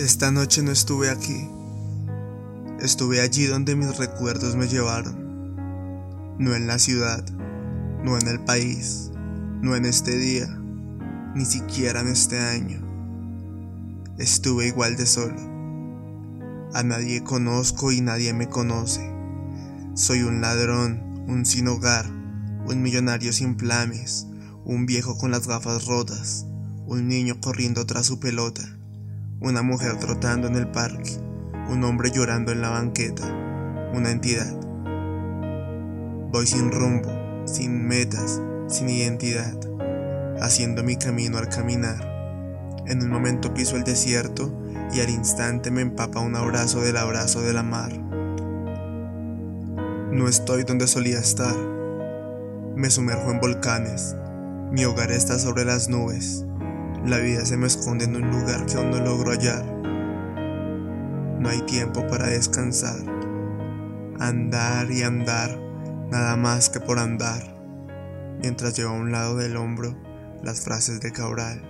Esta noche no estuve aquí. Estuve allí donde mis recuerdos me llevaron. No en la ciudad, no en el país, no en este día, ni siquiera en este año. Estuve igual de solo. A nadie conozco y nadie me conoce. Soy un ladrón, un sin hogar, un millonario sin planes, un viejo con las gafas rotas, un niño corriendo tras su pelota una mujer trotando en el parque, un hombre llorando en la banqueta, una entidad. Voy sin rumbo, sin metas, sin identidad, haciendo mi camino al caminar. En un momento piso el desierto y al instante me empapa un abrazo del abrazo de la mar. No estoy donde solía estar. Me sumerjo en volcanes. Mi hogar está sobre las nubes. La vida se me esconde en un lugar que aún no logro hallar. No hay tiempo para descansar. Andar y andar, nada más que por andar, mientras llevo a un lado del hombro las frases de Cabral.